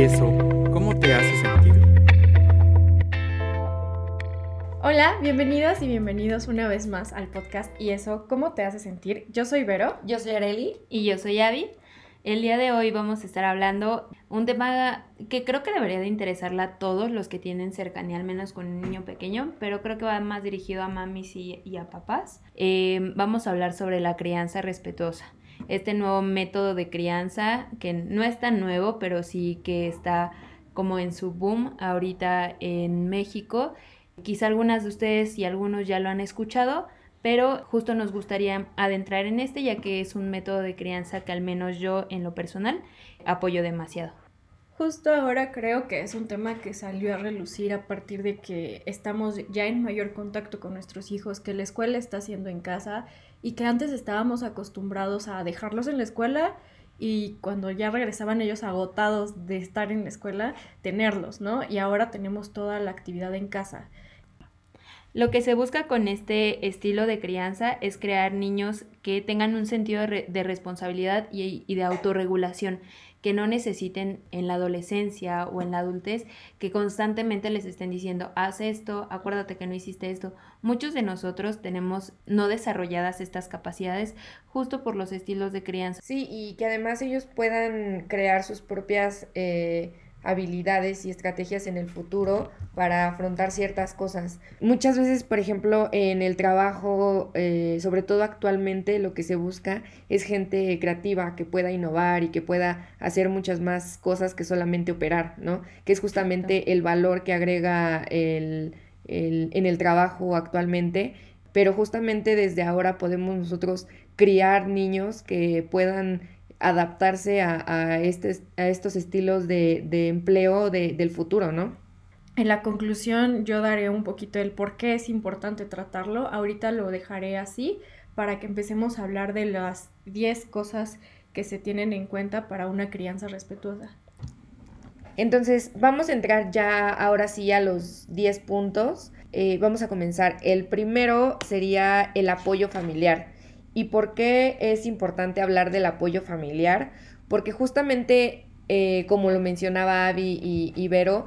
¿Y eso cómo te hace sentir? Hola, bienvenidas y bienvenidos una vez más al podcast ¿Y eso cómo te hace sentir? Yo soy Vero. Yo soy Areli. Y yo soy Abby. El día de hoy vamos a estar hablando un tema que creo que debería de interesarla a todos los que tienen cercanía, al menos con un niño pequeño, pero creo que va más dirigido a mamis y, a papás. Eh, vamos a hablar sobre la crianza respetuosa. Este nuevo método de crianza que no es tan nuevo, pero sí que está como en su boom ahorita en México. Quizá algunas de ustedes y algunos ya lo han escuchado, pero justo nos gustaría adentrar en este ya que es un método de crianza que al menos yo en lo personal apoyo demasiado. Justo ahora creo que es un tema que salió a relucir a partir de que estamos ya en mayor contacto con nuestros hijos, que la escuela está haciendo en casa y que antes estábamos acostumbrados a dejarlos en la escuela y cuando ya regresaban ellos agotados de estar en la escuela, tenerlos, ¿no? Y ahora tenemos toda la actividad en casa. Lo que se busca con este estilo de crianza es crear niños que tengan un sentido de responsabilidad y, de autorregulación, que no necesiten en la adolescencia o en la adultez que constantemente les estén diciendo, haz esto, acuérdate que no hiciste esto. Muchos de nosotros tenemos no desarrolladas estas capacidades justo por los estilos de crianza. Sí, y que además ellos puedan crear sus propias... Eh, habilidades y estrategias en el futuro para afrontar ciertas cosas. Muchas veces, por ejemplo, en el trabajo, eh, sobre todo actualmente, lo que se busca es gente creativa que pueda innovar y que pueda hacer muchas más cosas que solamente operar, ¿no? Que es justamente el valor que agrega el, en el trabajo actualmente. Pero justamente desde ahora podemos nosotros criar niños que puedan adaptarse a, a, este, a estos estilos de, de empleo de, del futuro, ¿no? En la conclusión yo daré un poquito el por qué es importante tratarlo. Ahorita lo dejaré así para que empecemos a hablar de las 10 cosas que se tienen en cuenta para una crianza respetuosa. Entonces, vamos a entrar ya ahora sí a los 10 puntos. Eh, vamos a comenzar. El primero sería el apoyo familiar. ¿Y por qué es importante hablar del apoyo familiar? Porque justamente, eh, como lo mencionaba Abby y, Vero,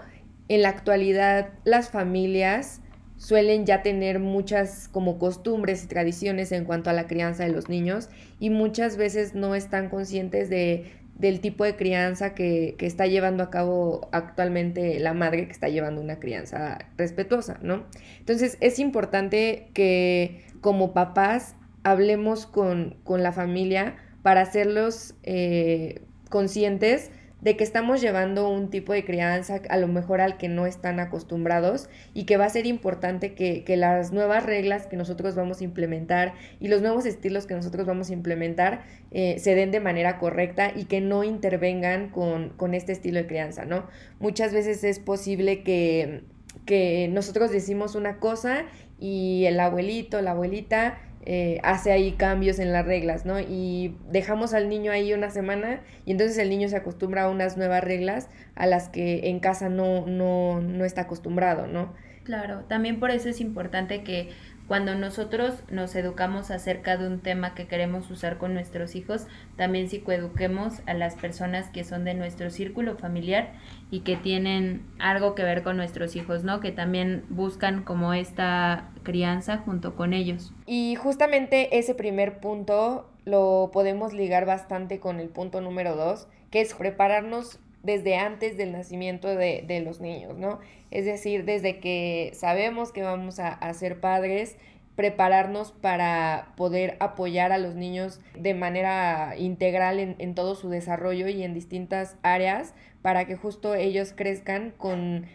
en la actualidad las familias suelen ya tener muchas como costumbres y tradiciones en cuanto a la crianza de los niños y muchas veces no están conscientes de, del tipo de crianza que, que, está llevando a cabo actualmente la madre que está llevando una crianza respetuosa, ¿no? Entonces es importante que como papás hablemos con, la familia para hacerlos eh, conscientes de que estamos llevando un tipo de crianza a lo mejor al que no están acostumbrados y que va a ser importante que, las nuevas reglas que nosotros vamos a implementar y los nuevos estilos que nosotros vamos a implementar eh, se den de manera correcta y que no intervengan con, con, este estilo de crianza, ¿no? Muchas veces es posible que, que nosotros decimos una cosa y el abuelito, la abuelita eh, hace ahí cambios en las reglas, ¿no? Y dejamos al niño ahí una semana y entonces el niño se acostumbra a unas nuevas reglas a las que en casa no, no, no está acostumbrado, ¿no? Claro, también por eso es importante que cuando nosotros nos educamos acerca de un tema que queremos usar con nuestros hijos, también psicoeduquemos a las personas que son de nuestro círculo familiar y que tienen algo que ver con nuestros hijos, ¿no? Que también buscan como esta crianza junto con ellos. Y justamente ese primer punto lo podemos ligar bastante con el punto número dos, que es prepararnos desde antes del nacimiento de, de, los niños, ¿no? Es decir, desde que sabemos que vamos a, ser padres, prepararnos para poder apoyar a los niños de manera integral en, en, todo su desarrollo y en distintas áreas para que justo ellos crezcan con,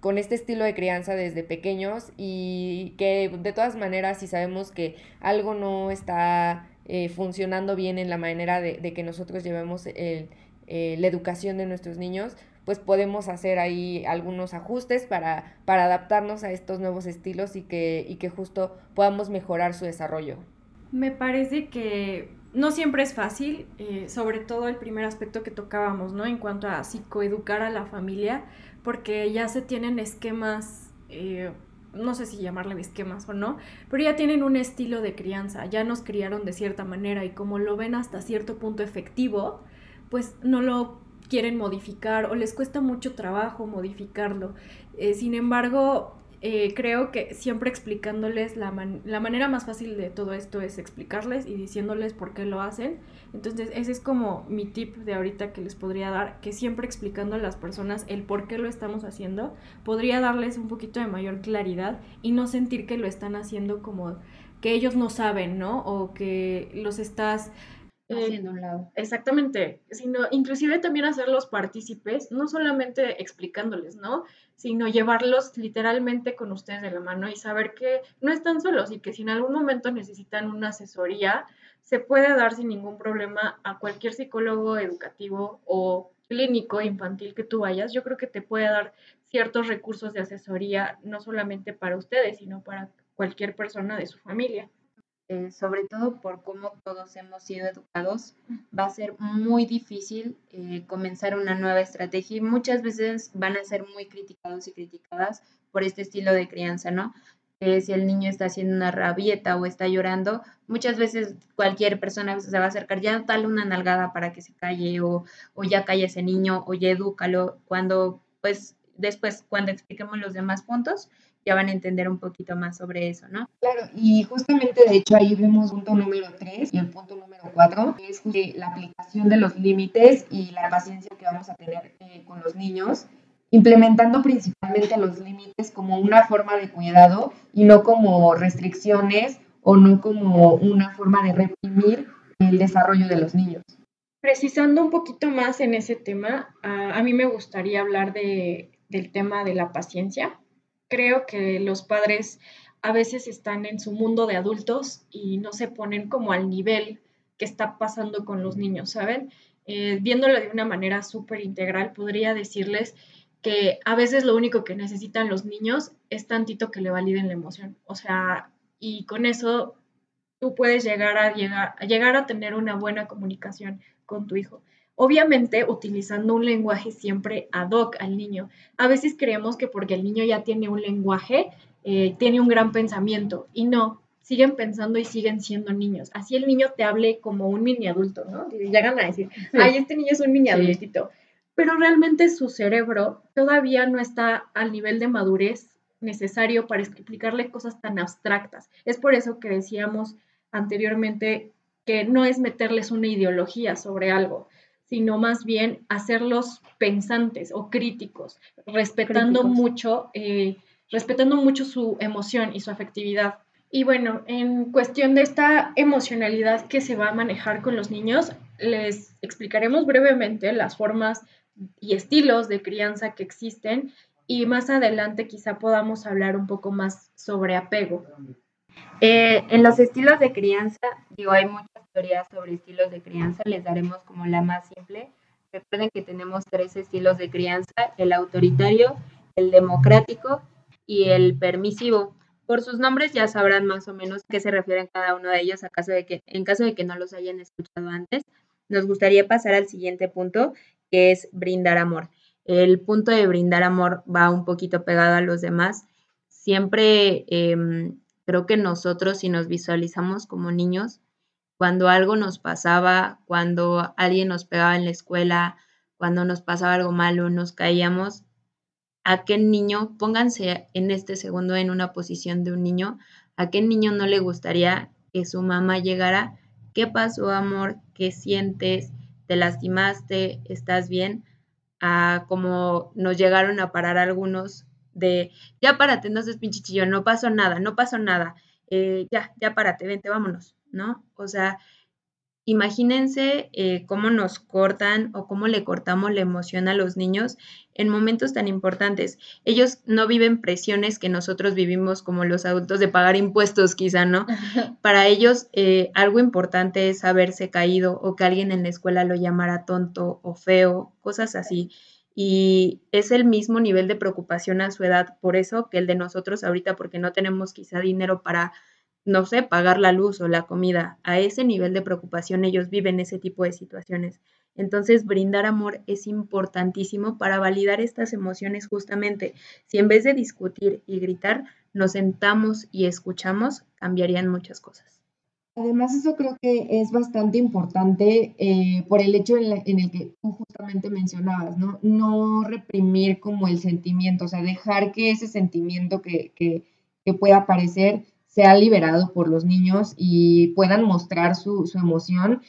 con este estilo de crianza desde pequeños y que de todas maneras si sabemos que algo no está eh, funcionando bien en la manera de, de que nosotros llevemos el eh, la educación de nuestros niños, pues podemos hacer ahí algunos ajustes para, para adaptarnos a estos nuevos estilos y que, y que justo podamos mejorar su desarrollo. Me parece que no siempre es fácil, eh, sobre todo el primer aspecto que tocábamos, ¿no? En cuanto a psicoeducar a la familia, porque ya se tienen esquemas, eh, no sé si llamarle esquemas o no, pero ya tienen un estilo de crianza, ya nos criaron de cierta manera y como lo ven hasta cierto punto efectivo, pues no lo quieren modificar o les cuesta mucho trabajo modificarlo. Eh, sin embargo, eh, creo que siempre explicándoles la, la, manera más fácil de todo esto es explicarles y diciéndoles por qué lo hacen. Entonces ese es como mi tip de ahorita que les podría dar, que siempre explicando a las personas el por qué lo estamos haciendo, podría darles un poquito de mayor claridad y no sentir que lo están haciendo como que ellos no saben, ¿no? O que los estás haciendo un lado. Exactamente, sino inclusive también hacerlos partícipes, no solamente explicándoles, ¿no? Sino llevarlos literalmente con ustedes de la mano y saber que no están solos y que si en algún momento necesitan una asesoría, se puede dar sin ningún problema a cualquier psicólogo educativo o clínico infantil que tú vayas. Yo creo que te puede dar ciertos recursos de asesoría, no solamente para ustedes, sino para cualquier persona de su familia. Eh, sobre todo por cómo todos hemos sido educados, va a ser muy difícil eh, comenzar una nueva estrategia y muchas veces van a ser muy criticados y criticadas por este estilo de crianza, ¿no? si el niño está haciendo una rabieta o está llorando, muchas veces cualquier persona se va a acercar, ya dale una nalgada para que se calle o, o ya calle ese niño o ya edúcalo, cuando pues después cuando expliquemos los demás puntos, ya van a entender un poquito más sobre eso, ¿no? Claro, y justamente de hecho ahí vemos punto número 3 y el punto número 4, que es la aplicación de los límites y la paciencia que vamos a tener eh, con los niños, implementando principalmente los límites como una forma de cuidado y no como restricciones o no como una forma de reprimir el desarrollo de los niños. Precisando un poquito más en ese tema, a, a mí me gustaría hablar de, del tema de la paciencia creo que los padres a veces están en su mundo de adultos y no se ponen como al nivel que está pasando con los niños, ¿saben? Eh, viéndolo de una manera súper integral, podría decirles que a veces lo único que necesitan los niños es tantito que le validen la emoción. O sea, y con eso tú puedes llegar a, llegar, a llegar a tener una buena comunicación con tu hijo. Obviamente utilizando un lenguaje siempre ad hoc al niño. A veces creemos que porque el niño ya tiene un lenguaje, eh, tiene un gran pensamiento y no, siguen pensando y siguen siendo niños. Así el niño te hable como un mini adulto, ¿no? Llegan a decir, ay, este niño es un mini adultito. Pero realmente su cerebro todavía no está al nivel de madurez necesario para explicarle cosas tan abstractas. Es por eso que decíamos anteriormente que no es meterles una ideología sobre algo, sino más bien hacerlos pensantes o críticos, respetando mucho, eh, respetando mucho su emoción y su afectividad. Y bueno, en cuestión de esta emocionalidad que se va a manejar con los niños, les explicaremos brevemente las formas y estilos de crianza que existen y más adelante quizá podamos hablar un poco más sobre apego. Eh, en los estilos de crianza, digo, hay muchas teorías sobre estilos de crianza, les daremos como la más simple. Recuerden que tenemos tres estilos de crianza, el autoritario, el democrático y el permisivo. Por sus nombres ya sabrán más o menos qué se refieren cada uno de ellos en caso de que no los hayan escuchado antes. Nos gustaría pasar al siguiente punto, que es brindar amor. El punto de brindar amor va un poquito pegado a los demás. Siempre em, Creo que nosotros, si nos visualizamos como niños, cuando algo nos pasaba, cuando alguien nos pegaba en la escuela, cuando nos pasaba algo malo, nos caíamos, ¿a qué niño, pónganse en este segundo en una posición de un niño, a qué niño no le gustaría que su mamá llegara? ¿Qué pasó, amor? ¿Qué sientes? ¿Te lastimaste? ¿Estás bien? A como nos llegaron a parar algunos de ya párate, no seas pinche chillón, no pasó nada, no pasó nada, eh, ya, ya párate, vente, vámonos, ¿no? O sea, imagínense eh, cómo nos cortan o cómo le cortamos la emoción a los niños en momentos tan importantes. Ellos no viven presiones que nosotros vivimos como los adultos de pagar impuestos, quizá, ¿no? Para ellos eh, algo importante es haberse caído o que alguien en la escuela lo llamara tonto o feo, cosas así y es el mismo nivel de preocupación a su edad por eso que el de nosotros ahorita porque no tenemos quizá dinero para, no sé, pagar la luz o la comida. A ese nivel de preocupación ellos viven ese tipo de situaciones. Entonces, brindar amor es importantísimo para validar estas emociones justamente. Si en vez de discutir y gritar, nos sentamos y escuchamos, cambiarían muchas cosas. Además, eso creo que es bastante importante eh, por el hecho en, el que tú justamente mencionabas, ¿no? No reprimir como el sentimiento, o sea, dejar que ese sentimiento que, que, que pueda aparecer sea liberado por los niños y puedan mostrar su, su emoción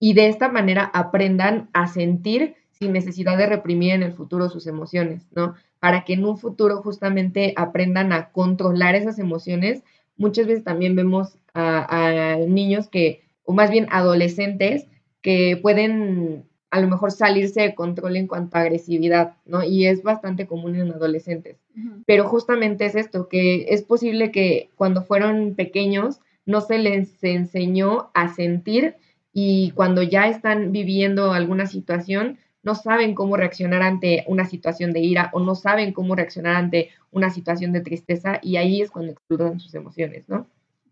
y de esta manera aprendan a sentir sin necesidad de reprimir en el futuro sus emociones, ¿no? Para que en un futuro justamente aprendan a controlar esas emociones. Muchas veces también vemos a, niños que, o más bien adolescentes, que pueden a lo mejor salirse de control en cuanto a agresividad, ¿no? Y es bastante común en adolescentes. Pero justamente es esto, que es posible que cuando fueron pequeños no se les enseñó a sentir y cuando ya están viviendo alguna situación, no saben cómo reaccionar ante una situación de ira o no saben cómo reaccionar ante una situación de tristeza y ahí es cuando explotan sus emociones, ¿no?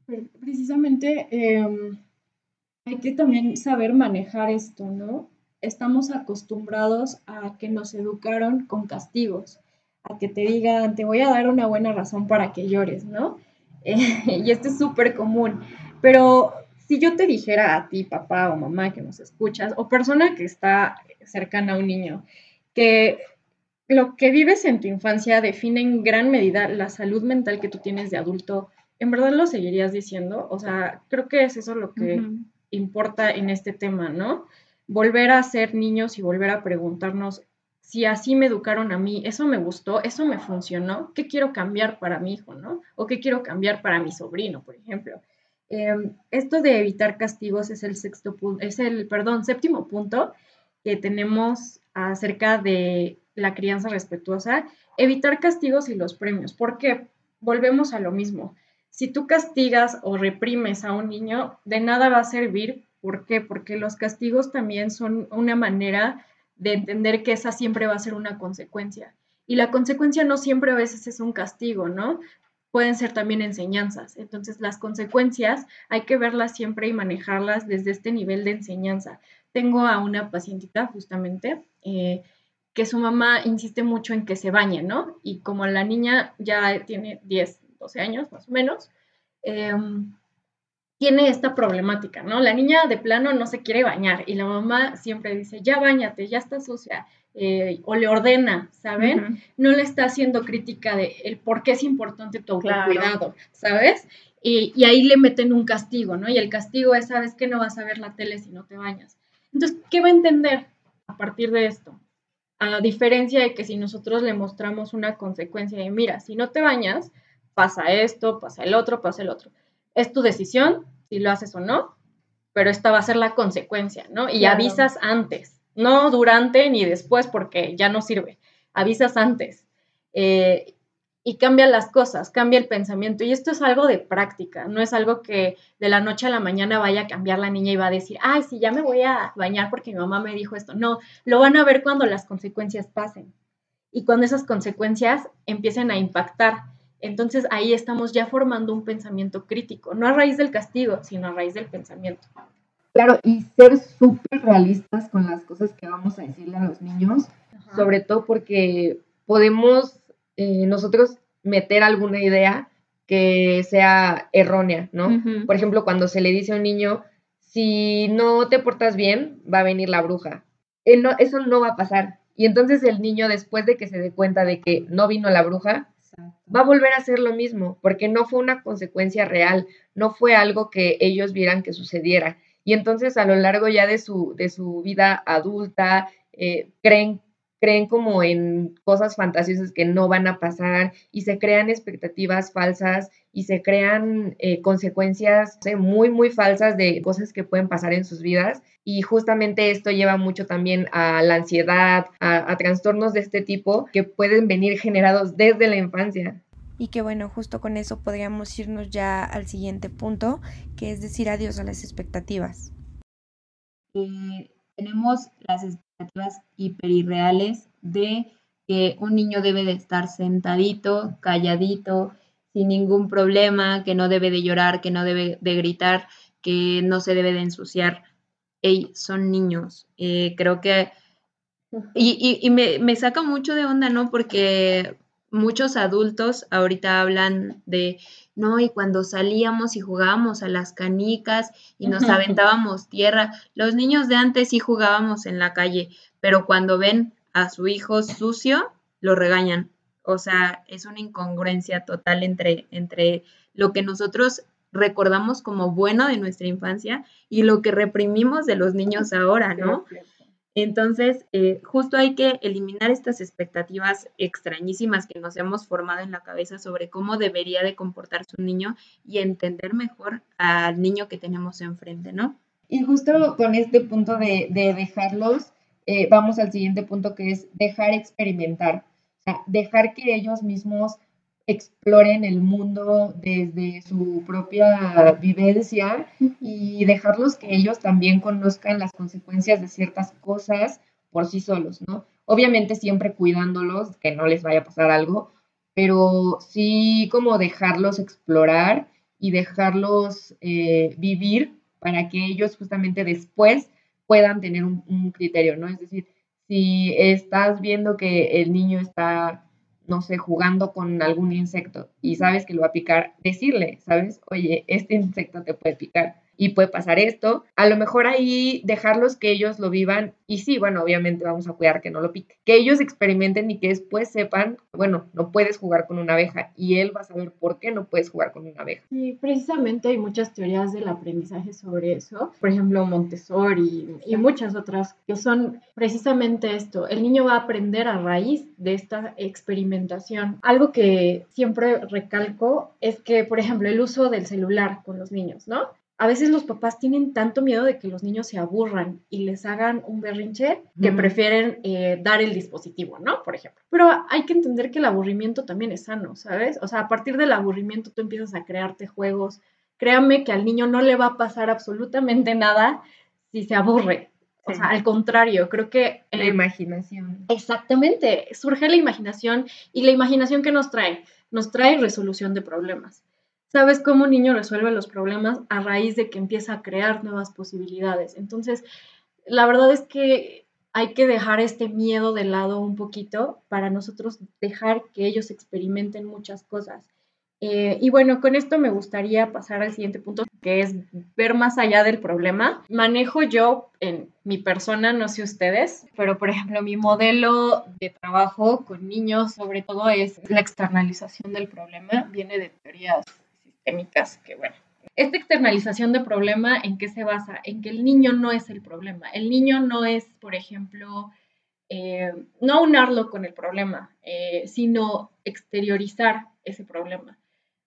Precisamente em, hay que también saber manejar esto, ¿no? Estamos acostumbrados a que nos educaron con castigos, a que te digan, te voy a dar una buena razón para que llores, ¿no? y esto es súper común. Pero si yo te dijera a ti, papá o mamá que nos escuchas, o persona que está cercana a un niño, que lo que vives en tu infancia define en gran medida la salud mental que tú tienes de adulto ¿en verdad lo seguirías diciendo? O sea, creo que es eso lo que importa en este tema, ¿no? Volver a ser niños y volver a preguntarnos si así me educaron a mí, eso me gustó, eso me funcionó, ¿qué quiero cambiar para mi hijo, ¿no? O qué quiero cambiar para mi sobrino, por ejemplo. Em, esto de evitar castigos es el sexto punto, es el, perdón, séptimo punto que tenemos acerca de la crianza respetuosa, evitar castigos y los premios. ¿Por qué? Volvemos a lo mismo si tú castigas o reprimes a un niño, de nada va a servir. ¿Por qué? Porque los castigos también son una manera de entender que esa siempre va a ser una consecuencia. Y la consecuencia no siempre a veces es un castigo, ¿no? Pueden ser también enseñanzas. Entonces, las consecuencias hay que verlas siempre y manejarlas desde este nivel de enseñanza. Tengo a una pacientita justamente eh, que su mamá insiste mucho en que se bañe, ¿no? Y como la niña ya tiene 10, 12 años más o menos, em, tiene esta problemática, ¿no? La niña de plano no se quiere bañar y la mamá siempre dice, ya bañate, ya está sucia, eh, o le ordena, ¿saben? No le está haciendo crítica de el por qué es importante tu autocuidado, ¿sabes? Y, y, ahí le meten un castigo, ¿no? Y el castigo es, ¿sabes que no vas a ver la tele si no te bañas? Entonces, ¿qué va a entender a partir de esto? A diferencia de que si nosotros le mostramos una consecuencia de, mira, si no te bañas, pasa esto, pasa el otro, pasa el otro. Es tu decisión si lo haces o no, pero esta va a ser la consecuencia, ¿no? Y avisas antes, no durante ni después porque ya no sirve, avisas antes. Eh, y cambia las cosas, cambia el pensamiento. Y esto es algo de práctica, no es algo que de la noche a la mañana vaya a cambiar la niña y va a decir, ay, sí, ya me voy a bañar porque mi mamá me dijo esto. No, lo van a ver cuando las consecuencias pasen y cuando esas consecuencias empiecen a impactar entonces ahí estamos ya formando un pensamiento crítico, no a raíz del castigo, sino a raíz del pensamiento. Claro, y ser súper realistas con las cosas que vamos a decirle a los niños, sobre todo porque podemos eh, nosotros meter alguna idea que sea errónea, ¿no? Por ejemplo, cuando se le dice a un niño, si no te portas bien, va a venir la bruja. Eh, eso no va a pasar. Y entonces el niño, después de que se dé cuenta de que no vino la bruja, va a volver a hacer lo mismo, porque no fue una consecuencia real, no fue algo que ellos vieran que sucediera. Y entonces a lo largo ya de su, de su vida adulta, eh, creen, creen como en cosas fantasiosas que no van a pasar y se crean expectativas falsas y se crean eh, consecuencias muy, muy falsas de cosas que pueden pasar en sus vidas. Y justamente esto lleva mucho también a la ansiedad, a, trastornos de este tipo que pueden venir generados desde la infancia. Y que bueno, justo con eso podríamos irnos ya al siguiente punto, que es decir adiós a las expectativas. tenemos las expectativas hiperirreales de que un niño debe de estar sentadito, calladito, sin ningún problema, que no debe de llorar, que no debe de gritar, que no se debe de ensuciar. Ey, son niños. Eh, creo que... Y, me, me, saca mucho de onda, ¿no? Porque muchos adultos ahorita hablan de, no, y cuando salíamos y jugábamos a las canicas y nos aventábamos tierra, los niños de antes sí jugábamos en la calle, pero cuando ven a su hijo sucio, lo regañan. O sea, es una incongruencia total entre, entre lo que nosotros recordamos como bueno de nuestra infancia y lo que reprimimos de los niños ahora, ¿no? Entonces, eh, justo hay que eliminar estas expectativas extrañísimas que nos hemos formado en la cabeza sobre cómo debería de comportarse un niño y entender mejor al niño que tenemos enfrente, ¿no? Y justo con este punto de, dejarlos, eh, vamos al siguiente punto que es dejar experimentar, dejar que ellos mismos exploren el mundo desde su propia vivencia y dejarlos que ellos también conozcan las consecuencias de ciertas cosas por sí solos, ¿no? Obviamente siempre cuidándolos, que no les vaya a pasar algo, pero sí como dejarlos explorar y dejarlos eh, vivir para que ellos justamente después puedan tener un criterio, ¿no? Es decir, si estás viendo que el niño está no sé, jugando con algún insecto y sabes que lo va a picar, decirle, ¿sabes? Oye, este insecto te puede picar y puede pasar esto. A lo mejor ahí dejarlos que ellos lo vivan y sí, bueno, obviamente vamos a cuidar que no lo pique. Que ellos experimenten y que después sepan, bueno, no puedes jugar con una abeja y él va a saber por qué no puedes jugar con una abeja. Sí, precisamente hay muchas teorías del aprendizaje sobre eso. Por ejemplo, Montessori y muchas otras que son precisamente esto. El niño va a aprender a raíz de esta experimentación. Algo que siempre recalco es que, por ejemplo, el uso del celular con los niños, ¿no? A veces los papás tienen tanto miedo de que los niños se aburran y les hagan un berrinche que prefieren eh, dar el dispositivo, ¿no? Por ejemplo. Pero hay que entender que el aburrimiento también es sano, ¿sabes? O sea, a partir del aburrimiento tú empiezas a crearte juegos. Créame que al niño no le va a pasar absolutamente nada si se aburre. O sea, al contrario, creo que... La imaginación. Exactamente, surge la imaginación y la imaginación que nos trae, nos trae resolución de problemas sabes cómo un niño resuelve los problemas a raíz de que empieza a crear nuevas posibilidades. Entonces, la verdad es que hay que dejar este miedo de lado un poquito para nosotros dejar que ellos experimenten muchas cosas. Eh, y bueno, con esto me gustaría pasar al siguiente punto, que es ver más allá del problema. Manejo yo en mi persona, no sé ustedes, pero por ejemplo, mi modelo de trabajo con niños sobre todo es la externalización del problema, viene de teorías que bueno. Esta externalización de problema, ¿en qué se basa? En que el niño no es el problema. El niño no es, por ejemplo, eh, no unarlo con el problema, eh, sino exteriorizar ese problema.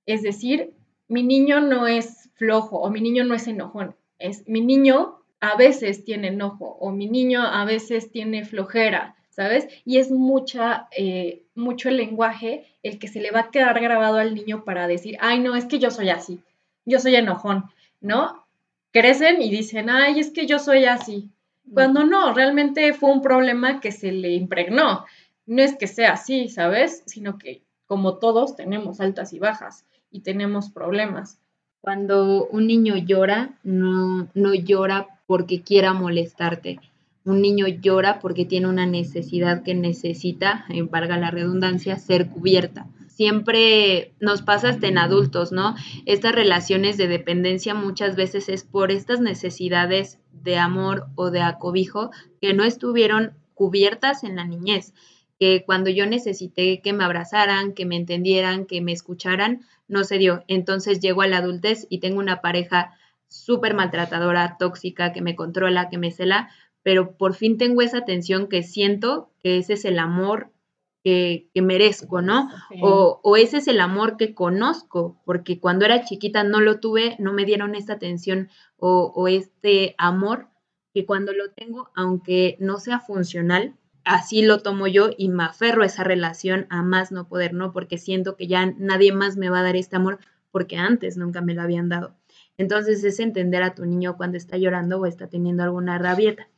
Es decir, mi niño no es flojo o mi niño no es enojón. Es mi niño a veces tiene enojo o mi niño a veces tiene flojera ¿sabes? Y es mucha, eh, mucho el lenguaje el que se le va a quedar grabado al niño para decir, ay, no, es que yo soy así, yo soy enojón, ¿no? Crecen y dicen, ay, es que yo soy así. Cuando no, realmente fue un problema que se le impregnó. No es que sea así, ¿sabes? Sino que como todos tenemos altas y bajas y tenemos problemas. Cuando un niño llora, no, no llora porque quiera molestarte, un niño llora porque tiene una necesidad que necesita, en valga la redundancia, ser cubierta. Siempre nos pasa hasta en adultos, ¿no? Estas relaciones de dependencia muchas veces es por estas necesidades de amor o de acobijo que no estuvieron cubiertas en la niñez, que cuando yo necesité que me abrazaran, que me entendieran, que me escucharan, no se dio. Entonces llego a la adultez y tengo una pareja súper maltratadora, tóxica, que me controla, que me cela, pero por fin tengo esa atención que siento que ese es el amor que, merezco, ¿no? O, ese es el amor que conozco, porque cuando era chiquita no lo tuve, no me dieron esta atención o, o este amor que cuando lo tengo, aunque no sea funcional, así lo tomo yo y me aferro a esa relación a más no poder, ¿no? Porque siento que ya nadie más me va a dar este amor porque antes nunca me lo habían dado. Entonces es entender a tu niño cuando está llorando o está teniendo alguna rabieta.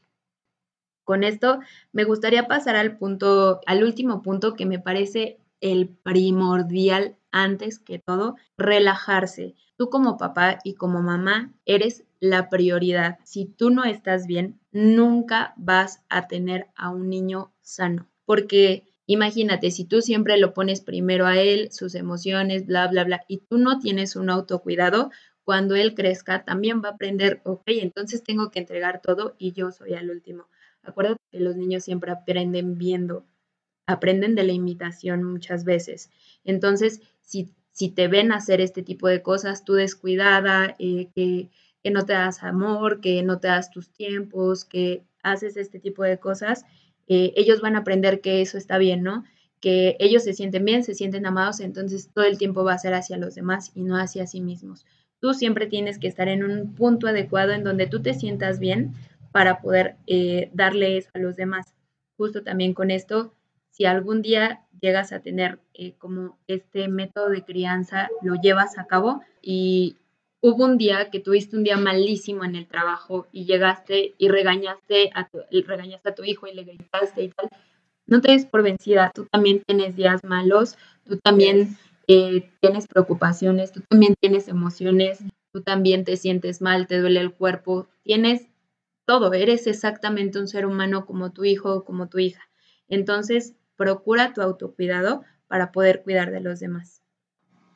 Con esto me gustaría pasar al punto, al último punto que me parece el primordial antes que todo, relajarse. Tú como papá y como mamá eres la prioridad. Si tú no estás bien, nunca vas a tener a un niño sano, porque Imagínate, si tú siempre lo pones primero a él, sus emociones, bla, bla, bla, y tú no tienes un autocuidado, cuando él crezca también va a aprender, ok, entonces tengo que entregar todo y yo soy al último. Acuérdate que los niños siempre aprenden viendo, aprenden de la imitación muchas veces. Entonces, si, si te ven hacer este tipo de cosas, tú descuidada, eh, que, que no te das amor, que no te das tus tiempos, que haces este tipo de cosas, eh, ellos van a aprender que eso está bien, ¿no? Que ellos se sienten bien, se sienten amados, entonces todo el tiempo va a ser hacia los demás y no hacia sí mismos. Tú siempre tienes que estar en un punto adecuado en donde tú te sientas bien para poder eh, darle eso a los demás. Justo también con esto, si algún día llegas a tener eh, como este método de crianza, lo llevas a cabo y hubo un día que tuviste un día malísimo en el trabajo y llegaste y regañaste a tu, regañaste a tu hijo y le gritaste y tal, no te des por vencida, tú también tienes días malos, tú también eh, tienes preocupaciones, tú también tienes emociones, tú también te sientes mal, te duele el cuerpo, tienes eres exactamente un ser humano como tu hijo o como tu hija. Entonces, procura tu autocuidado para poder cuidar de los demás.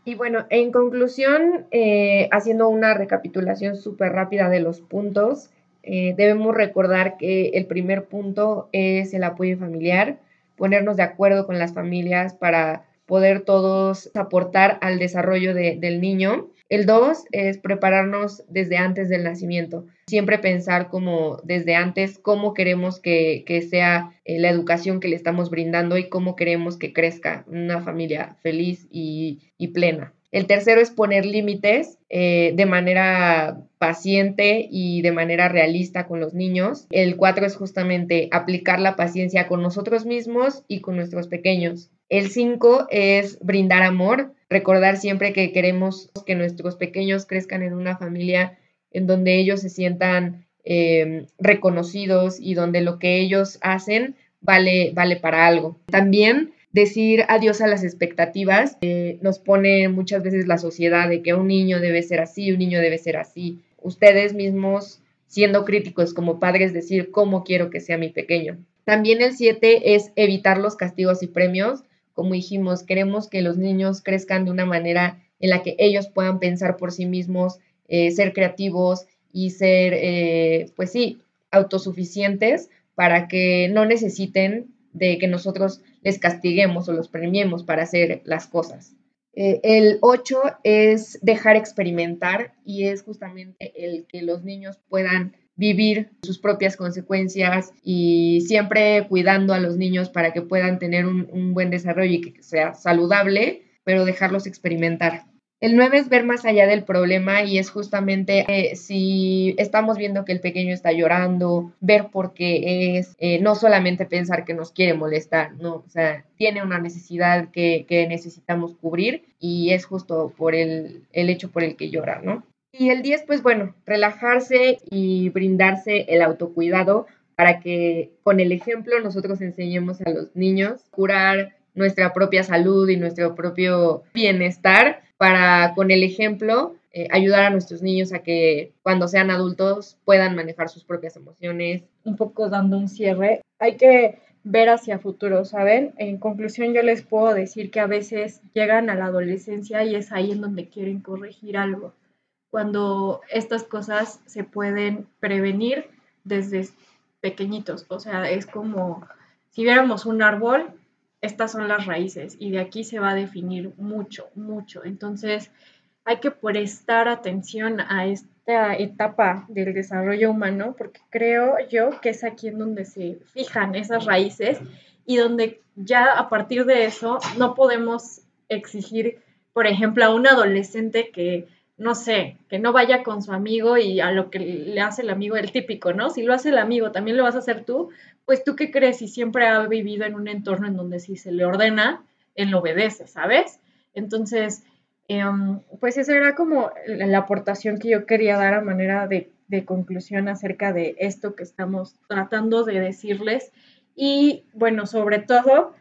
Y bueno, en conclusión, eh, haciendo una recapitulación súper rápida de los puntos, eh, debemos recordar que el primer punto es el apoyo familiar, ponernos de acuerdo con las familias para poder todos aportar al desarrollo del niño. El dos es prepararnos desde antes del nacimiento. Siempre pensar como desde antes cómo queremos que, sea eh, la educación que le estamos brindando y cómo queremos que crezca una familia feliz y, plena. El tercero es poner límites eh, de manera paciente y de manera realista con los niños. El cuatro es justamente aplicar la paciencia con nosotros mismos y con nuestros pequeños. El 5 es brindar amor, recordar siempre que queremos que nuestros pequeños crezcan en una familia en donde ellos se sientan em, reconocidos y donde lo que ellos hacen vale, vale para algo. También decir adiós a las expectativas nos pone muchas veces la sociedad de que un niño debe ser así, un niño debe ser así. Ustedes mismos siendo críticos como padres decir cómo quiero que sea mi pequeño. También el 7 es evitar los castigos y premios como dijimos, queremos que los niños crezcan de una manera en la que ellos puedan pensar por sí mismos, eh, ser creativos y ser, eh, pues sí, autosuficientes para que no necesiten de que nosotros les castiguemos o los premiemos para hacer las cosas. Eh, el 8 es dejar experimentar y es justamente el que los niños puedan vivir sus propias consecuencias y siempre cuidando a los niños para que puedan tener un, buen desarrollo y que sea saludable, pero dejarlos experimentar. El 9 es ver más allá del problema y es justamente eh, si estamos viendo que el pequeño está llorando, ver por qué es, eh, no solamente pensar que nos quiere molestar, no, o sea, tiene una necesidad que, necesitamos cubrir y es justo por el, el hecho por el que llora, ¿no? Y el 10, pues bueno, relajarse y brindarse el autocuidado para que con el ejemplo nosotros enseñemos a los niños curar nuestra propia salud y nuestro propio bienestar para con el ejemplo eh, ayudar a nuestros niños a que cuando sean adultos puedan manejar sus propias emociones. Un poco dando un cierre, hay que ver hacia futuro, ¿saben? En conclusión yo les puedo decir que a veces llegan a la adolescencia y es ahí en donde quieren corregir algo cuando estas cosas se pueden prevenir desde pequeñitos. O sea, es como si viéramos un árbol, estas son las raíces y de aquí se va a definir mucho, mucho. Entonces, hay que prestar atención a esta etapa del desarrollo humano porque creo yo que es aquí en donde se fijan esas raíces y donde ya a partir de eso no podemos exigir, por ejemplo, a un adolescente que no sé, que no vaya con su amigo y a lo que le hace el amigo el típico, ¿no? Si lo hace el amigo, también lo vas a hacer tú, pues tú qué crees si siempre ha vivido en un entorno en donde si se le ordena, él lo obedece, ¿sabes? Entonces, em, pues esa era como la aportación que yo quería dar a manera de, de conclusión acerca de esto que estamos tratando de decirles. Y bueno, sobre todo,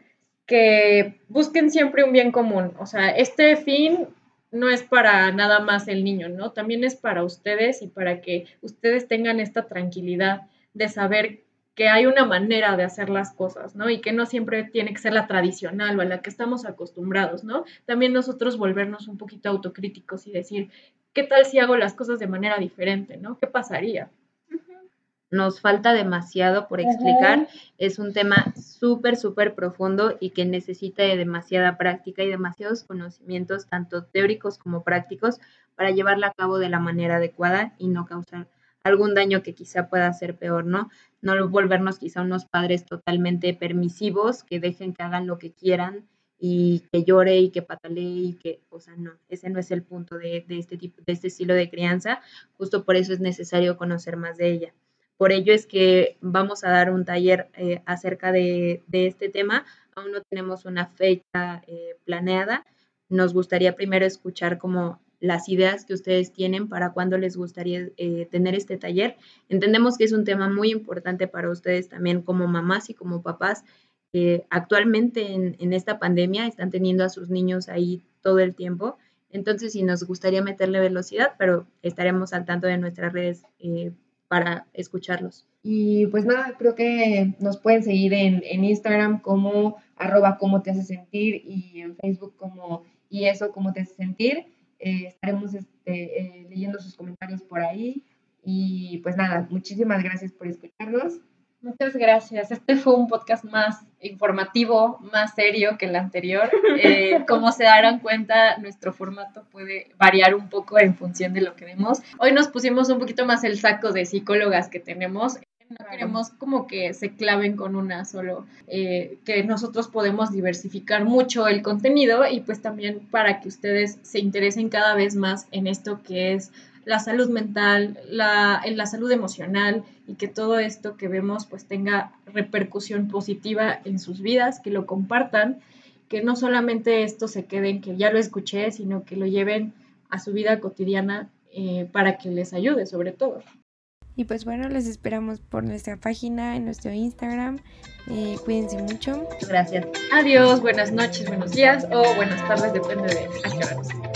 que busquen siempre un bien común. O sea, este fin no es para nada más el niño, ¿no? También es para ustedes y para que ustedes tengan esta tranquilidad de saber que hay una manera de hacer las cosas, ¿no? Y que no siempre tiene que ser la tradicional o a la que estamos acostumbrados, ¿no? También nosotros volvernos un poquito autocríticos y decir, ¿qué tal si hago las cosas de manera diferente, ¿no? ¿Qué pasaría? Nos falta demasiado por explicar. Es un tema súper, súper profundo y que necesita de demasiada práctica y demasiados conocimientos, tanto teóricos como prácticos, para llevarla a cabo de la manera adecuada y no causar algún daño que quizá pueda ser peor, ¿no? No volvernos quizá unos padres totalmente permisivos que dejen que hagan lo que quieran y que llore y que patalee y que, o sea, no, ese no es el punto de, este tipo, de este estilo de crianza. Justo por eso es necesario conocer más de ella. Por ello es que vamos a dar un taller eh, acerca de, este tema. Aún no tenemos una fecha eh, planeada. Nos gustaría primero escuchar como las ideas que ustedes tienen para cuándo les gustaría eh, tener este taller. Entendemos que es un tema muy importante para ustedes también como mamás y como papás. que actualmente en, esta pandemia están teniendo a sus niños ahí todo el tiempo. Entonces, sí nos gustaría meterle velocidad, pero estaremos al tanto de nuestras redes para escucharlos. Y pues nada, creo que nos pueden seguir en, en Instagram como arroba cómo te hace sentir y en Facebook como y eso cómo te hace sentir. Eh, estaremos este, eh, leyendo sus comentarios por ahí. Y pues nada, muchísimas gracias por escucharnos. Muchas gracias. Este fue un podcast más informativo, más serio que el anterior. Eh, como se darán cuenta, nuestro formato puede variar un poco en función de lo que vemos. Hoy nos pusimos un poquito más el saco de psicólogas que tenemos no queremos como que se claven con una solo, eh, que nosotros podemos diversificar mucho el contenido y pues también para que ustedes se interesen cada vez más en esto que es la salud mental, la, en la salud emocional y que todo esto que vemos pues tenga repercusión positiva en sus vidas, que lo compartan, que no solamente esto se quede en que ya lo escuché, sino que lo lleven a su vida cotidiana eh, para que les ayude sobre todo. Y pues bueno, les esperamos por nuestra página, en nuestro Instagram. Eh, cuídense mucho. Gracias. Adiós, buenas noches, buenos días o buenas tardes, depende de a qué